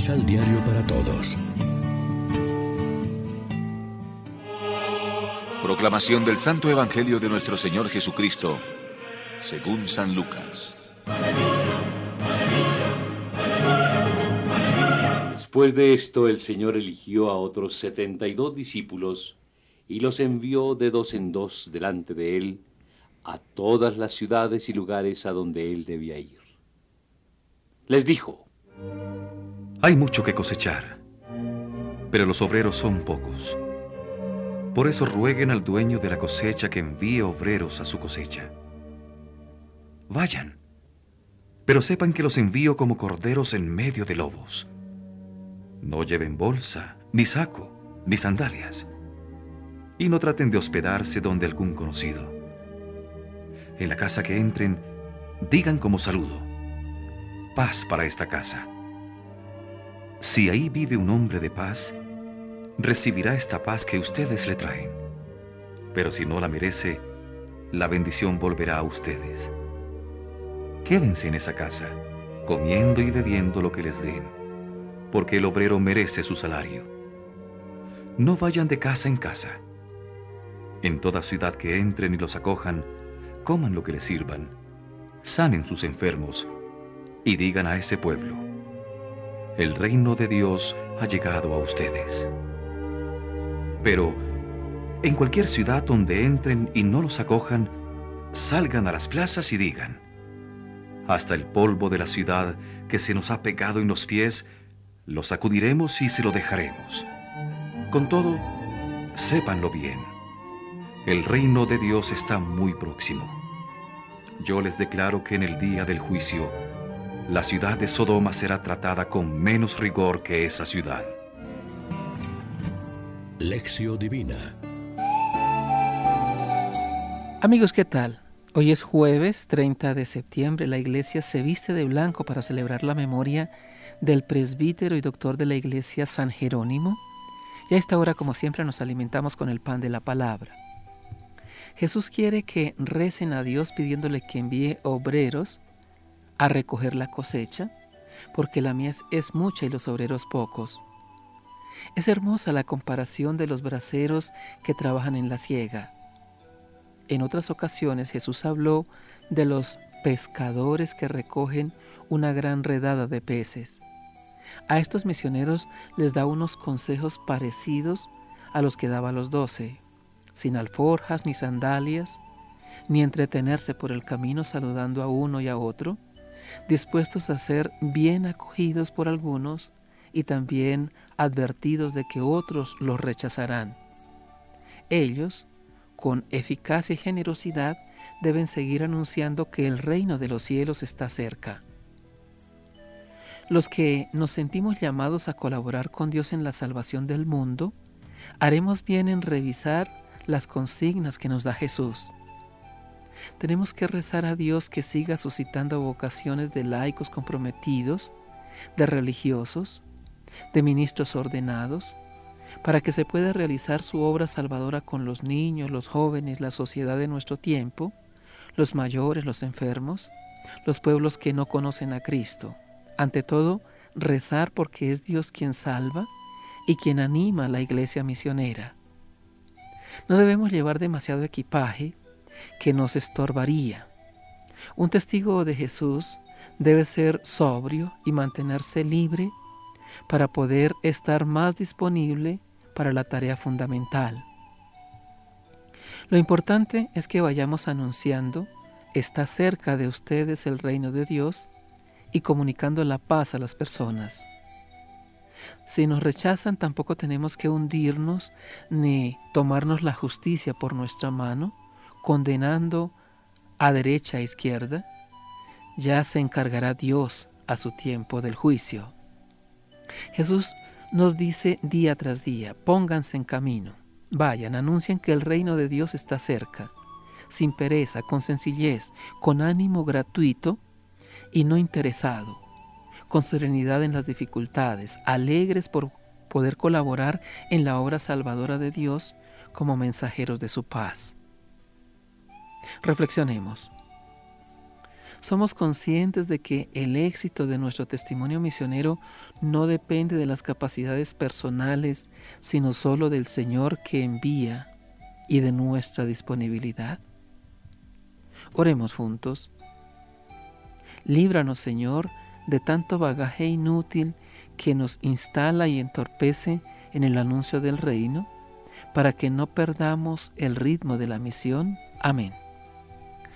Misal Diario para Todos. Proclamación del Santo Evangelio de nuestro Señor Jesucristo, según San Lucas. Después de esto, el Señor eligió a otros setenta y dos discípulos y los envió de dos en dos delante de él a todas las ciudades y lugares a donde él debía ir. Les dijo, Hay mucho que cosechar, pero los obreros son pocos. Por eso rueguen al dueño de la cosecha que envíe obreros a su cosecha. Vayan, pero sepan que los envío como corderos en medio de lobos. No lleven bolsa, ni saco, ni sandalias, y no traten de hospedarse donde algún conocido. En la casa que entren, digan como saludo, paz para esta casa. Si ahí vive un hombre de paz, recibirá esta paz que ustedes le traen. Pero si no la merece, la bendición volverá a ustedes. Quédense en esa casa, comiendo y bebiendo lo que les den, porque el obrero merece su salario. No vayan de casa en casa. En toda ciudad que entren y los acojan, coman lo que les sirvan, sanen sus enfermos y digan a ese pueblo, el reino de Dios ha llegado a ustedes. Pero en cualquier ciudad donde entren y no los acojan, salgan a las plazas y digan, hasta el polvo de la ciudad que se nos ha pegado en los pies, lo sacudiremos y se lo dejaremos. Con todo, sépanlo bien, el reino de Dios está muy próximo. Yo les declaro que en el día del juicio, la ciudad de Sodoma será tratada con menos rigor que esa ciudad. Lección Divina Amigos, ¿qué tal? Hoy es jueves 30 de septiembre. La iglesia se viste de blanco para celebrar la memoria del presbítero y doctor de la iglesia San Jerónimo. Y a esta hora, como siempre, nos alimentamos con el pan de la palabra. Jesús quiere que recen a Dios pidiéndole que envíe obreros a recoger la cosecha, porque la mies es mucha y los obreros pocos. Es hermosa la comparación de los braceros que trabajan en la siega. En otras ocasiones Jesús habló de los pescadores que recogen una gran redada de peces. A estos misioneros les da unos consejos parecidos a los que daba a los doce, sin alforjas ni sandalias, ni entretenerse por el camino saludando a uno y a otro, dispuestos a ser bien acogidos por algunos y también advertidos de que otros los rechazarán. Ellos, con eficacia y generosidad, deben seguir anunciando que el reino de los cielos está cerca. Los que nos sentimos llamados a colaborar con Dios en la salvación del mundo, haremos bien en revisar las consignas que nos da Jesús. Tenemos que rezar a Dios que siga suscitando vocaciones de laicos comprometidos, de religiosos, de ministros ordenados, para que se pueda realizar su obra salvadora con los niños, los jóvenes, la sociedad de nuestro tiempo, los mayores, los enfermos, los pueblos que no conocen a Cristo. Ante todo, rezar porque es Dios quien salva y quien anima a la iglesia misionera. No debemos llevar demasiado equipaje que nos estorbaría. Un testigo de Jesús debe ser sobrio y mantenerse libre para poder estar más disponible para la tarea fundamental. Lo importante es que vayamos anunciando, está cerca de ustedes el reino de Dios y comunicando la paz a las personas. Si nos rechazan, tampoco tenemos que hundirnos ni tomarnos la justicia por nuestra mano, condenando a derecha e izquierda. Ya se encargará Dios a su tiempo del juicio. Jesús nos dice día tras día, pónganse en camino, vayan, anuncien que el reino de Dios está cerca, sin pereza, con sencillez, con ánimo gratuito y no interesado con serenidad en las dificultades, alegres por poder colaborar en la obra salvadora de Dios como mensajeros de su paz. Reflexionemos. Somos conscientes de que el éxito de nuestro testimonio misionero no depende de las capacidades personales, sino solo del Señor que envía y de nuestra disponibilidad. Oremos juntos. Líbranos, Señor, de tanto bagaje inútil que nos instala y entorpece en el anuncio del reino, para que no perdamos el ritmo de la misión. Amén.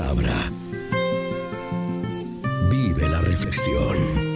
Palabra. Vive la reflexión.